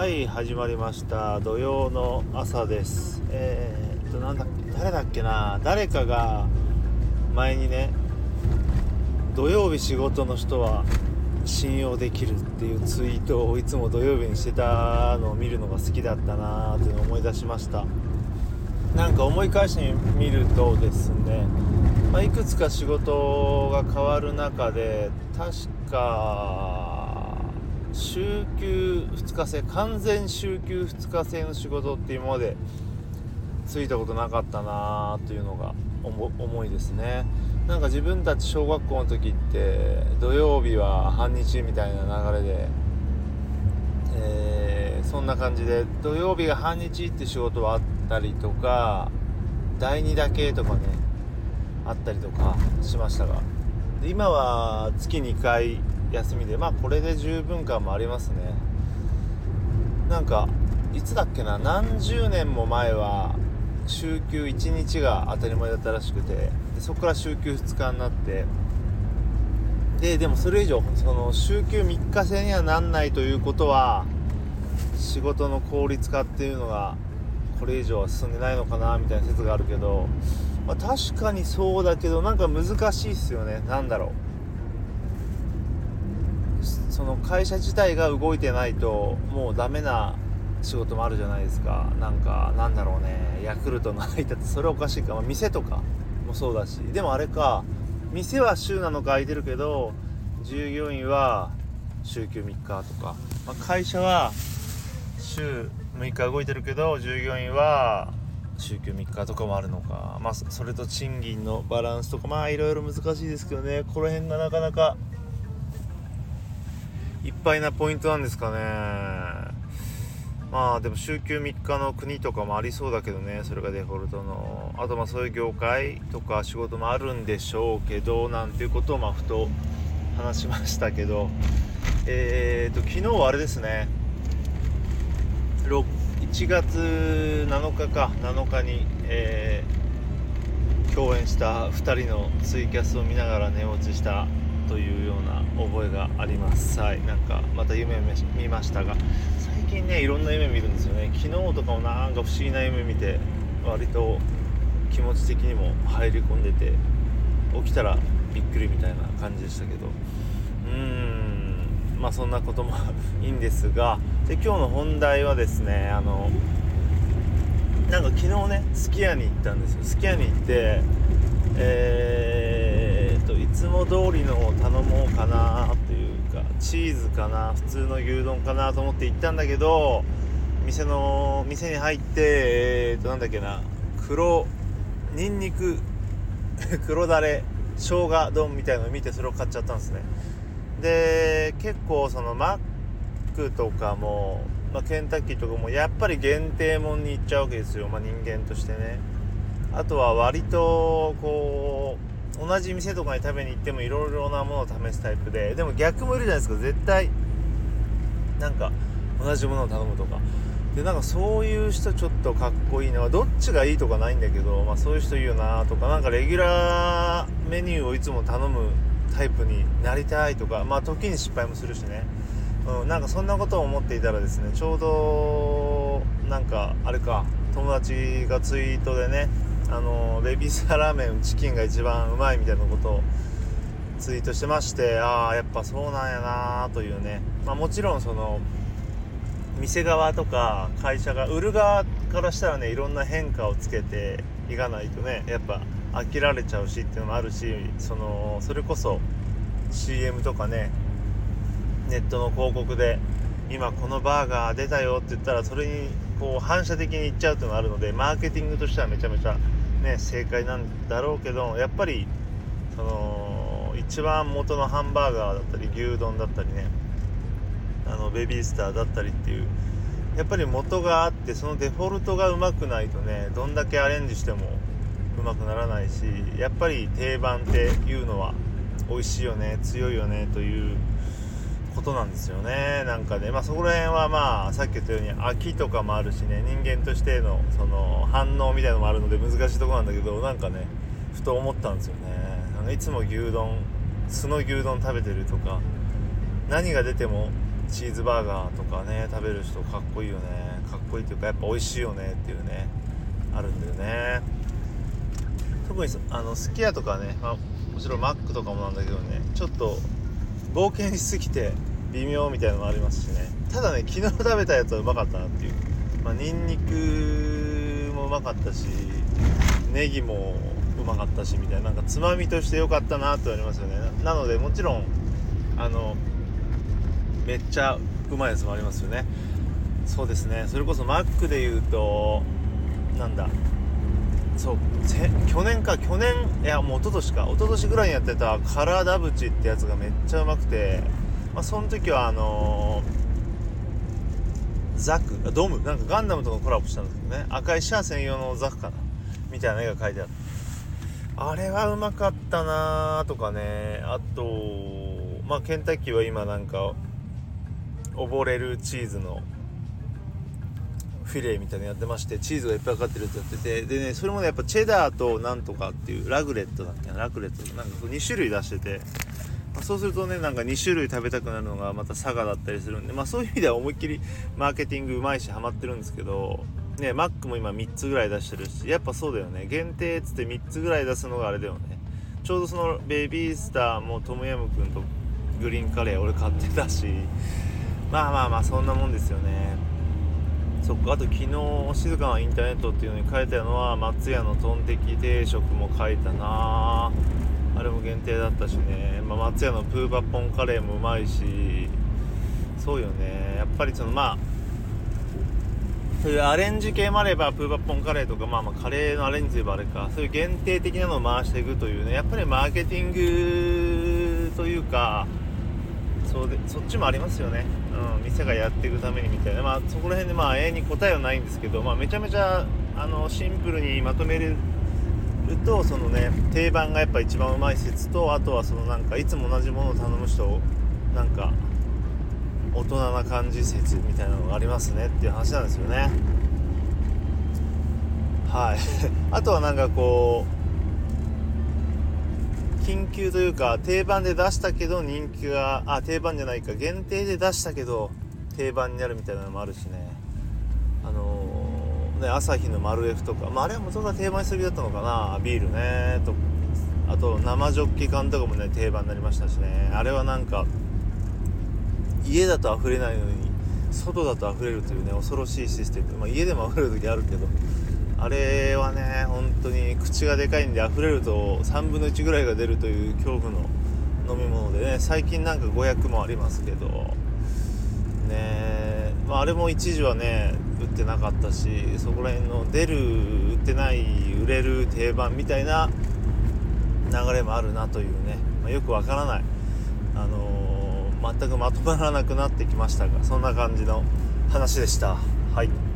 はい始まりました。土曜の朝です。えー、っとなんだ誰だっけな。誰かが前にね土曜日仕事の人は信用できるっていうツイートをいつも土曜日にしてたのを見るのが好きだったなーっていうのを思い出しました。なんか思い返してみるとですね、まあ、いくつか仕事が変わる中で確か週休2日制完全週休2日制の仕事って今までついたことなかったなというのが思いですね。なんか自分たち小学校の時って土曜日は半日みたいな流れで、えー、そんな感じで土曜日が半日って仕事はあったりとか第2だけとかねあったりとかしましたが。今は月2回休みでまあこれで十分感もありますね。なんかいつだっけな何十年も前は週休1日が当たり前だったらしくてでそこから週休2日になってででもそれ以上その週休3日制にはなんないということは仕事の効率化っていうのがこれ以上は進んでないのかなみたいな説があるけど、まあ、確かにそうだけどなんか難しいっすよね。何だろう。その会社自体が動いてないともうダメな仕事もあるじゃないですか。なんかなんだろうね。ヤクルトの配達それおかしいか、まあ、店とかもそうだし。でもあれか店は週7日空いてるけど従業員は週休3日とか、まあ、会社は週6日動いてるけど従業員は週休3日とかもあるのか。まあそれと賃金のバランスとか。まあいろいろ難しいですけどね。この辺がなかなかいっぱいなポイントなんですかね。まあでも週休3日の国とかもありそうだけどね。それがデフォルトの。あとまあそういう業界とか仕事もあるんでしょうけどなんていうことをまあふと話しましたけど。えーと昨日はあれですね。1月7日か。7日に、えー、共演した2人のツイキャスを見ながら寝落ちしたというような覚えがあります。はい。なんかまた夢見ましたが最近ねいろんな夢見るんですよね。昨日とかもなんか不思議な夢見て割と気持ち的にも入り込んでて起きたらびっくりみたいな感じでしたけど。うーん。まあそんなこともいいんですがで今日の本題はですねあのなんか昨日ねすき家に行ったんですよ。すき家に行ってえーつも通りのを頼もうかなというかチーズかな普通の牛丼かなと思って行ったんだけど店の店に入ってえー、となんだっけな黒にんにく黒だれ生姜丼みたいのを見てそれを買っちゃったんですね。で結構そのマックとかも、まあ、ケンタッキーとかもやっぱり限定もんに行っちゃうわけですよ、まあ、人間としてね。あとは割とこう同じ店とかに食べに行ってもいろいろなものを試すタイプででも逆もいるじゃないですか。絶対なんか同じものを頼むとか。でなんかそういう人ちょっとかっこいいのはどっちがいいとかないんだけど、まあ、そういう人いいよなとか。なんかレギュラーメニューをいつも頼むタイプになりたいとか。まあ時に失敗もするしね、うん、なんかそんなことを思っていたらですねちょうどなんかあれか友達がツイートでねあのベビースターラーメンチキンが一番うまいみたいなことをツイートしてましてああやっぱそうなんやなというね、まあ、もちろんその店側とか会社が売る側からしたらねいろんな変化をつけていかないとねやっぱ飽きられちゃうしっていうのもあるしそのそれこそ CM とかねネットの広告で今このバーガー出たよって言ったらそれにこう反射的にいっちゃうっていうのがあるのでマーケティングとしてはめちゃめちゃね正解なんだろうけどやっぱりその一番元のハンバーガーだったり牛丼だったりねあのベビースターだったりっていうやっぱり元があってそのデフォルトがうまくないとねどんだけアレンジしてもうまくならないしやっぱり定番っていうのは美味しいよね強いよねということなんですよね。なんかねまあそこら辺はまあさっき言ったように飽きとかもあるしね人間としてのその反応みたいのもあるので難しいとこなんだけどなんかねふと思ったんですよね。なんかいつも牛丼素の牛丼食べてるとか何が出てもチーズバーガーとかね食べる人かっこいいよね。かっこいいっていうかやっぱ美味しいよねっていうねあるんだよね。特にあのすき家とかね、まあ、もちろんマックとかもなんだけどねちょっと冒険しすぎて微妙みたいなのもありますしね。ただね昨日食べたやつはうまかったなっていう。まあニンニクもうまかったしネギもうまかったしみたいな。なんかつまみとして良かったなってありますよね。なのでもちろんあのめっちゃうまいやつもありますよね。そうですね。それこそマックで言うとなんだそう去年か去年いやもう一昨年か一昨年ぐらいにやってたカラダブチってやつがめっちゃうまくて、まあ、その時はあのー、ザクドム？なんかガンダムとのコラボしたんですけどね。赤いシャア専用のザクかな？みたいな絵が描いてある。あれはうまかったなとかね。あとまあケンタッキーは今なんか溺れるチーズのフィレみたいなのやってましてチーズがいっぱいかかってるってやっててでねそれもねやっぱチェダーとなんとかっていうラグレットだっけなラクレット。なんか2種類出してて、まあ、そうするとねなんか2種類食べたくなるのがまた佐賀だったりするんで。まあそういう意味では思いっきりマーケティングうまいしハマってるんですけどねマックも今3つぐらい出してるしやっぱそうだよね。限定っつって3つぐらい出すのがあれだよね。ちょうどそのベビースターもトムヤムクンとグリーンカレー俺買ってたし。まあまあまあそんなもんですよね。そっか。あと昨日静かなインターネットっていうのに書いたのは松屋のトンテキ定食も書いたな。あれも限定だったしね、まあ、松屋のプーバポンカレーもうまいし。そうよね。やっぱりそのまあそういうアレンジ系もあればプーバッポンカレーとかまあまあカレーのアレンジといえばあれか。そういう限定的なのを回していくというね。やっぱりマーケティングというかそうでそっちもありますよね、うん、店がやっていくためにみたいな、まあ、そこら辺でまあ永遠に答えはないんですけど、まあ、めちゃめちゃあのシンプルにまとめるとそのね定番がやっぱ一番うまい説とあとはそのなんかいつも同じものを頼む人なんか大人な感じ説みたいなのがありますねっていう話なんですよね。はい。あとはなんかこう緊急というか定番で出したけど人気があ定番じゃないか限定で出したけど定番になるみたいなのもあるしね。あのー、ね朝日の丸 F とか、まあ、あれは元が定番にすぎだったのかな。ビールね。とあと生ジョッキ缶とかもね定番になりましたしね。あれはなんか家だと溢れないのに外だと溢れるというね恐ろしいシステム、まあ、家でも溢れる時あるけど。あれはね本当に口がでかいんで溢れると3分の1ぐらいが出るという恐怖の飲み物でね最近なんか500もありますけどねまあ、あれも一時はね売ってなかったしそこら辺の出る売ってない売れる定番みたいな流れもあるなというね、まあ、よくわからない、あのー、全くまとまらなくなってきましたがそんな感じの話でした。はい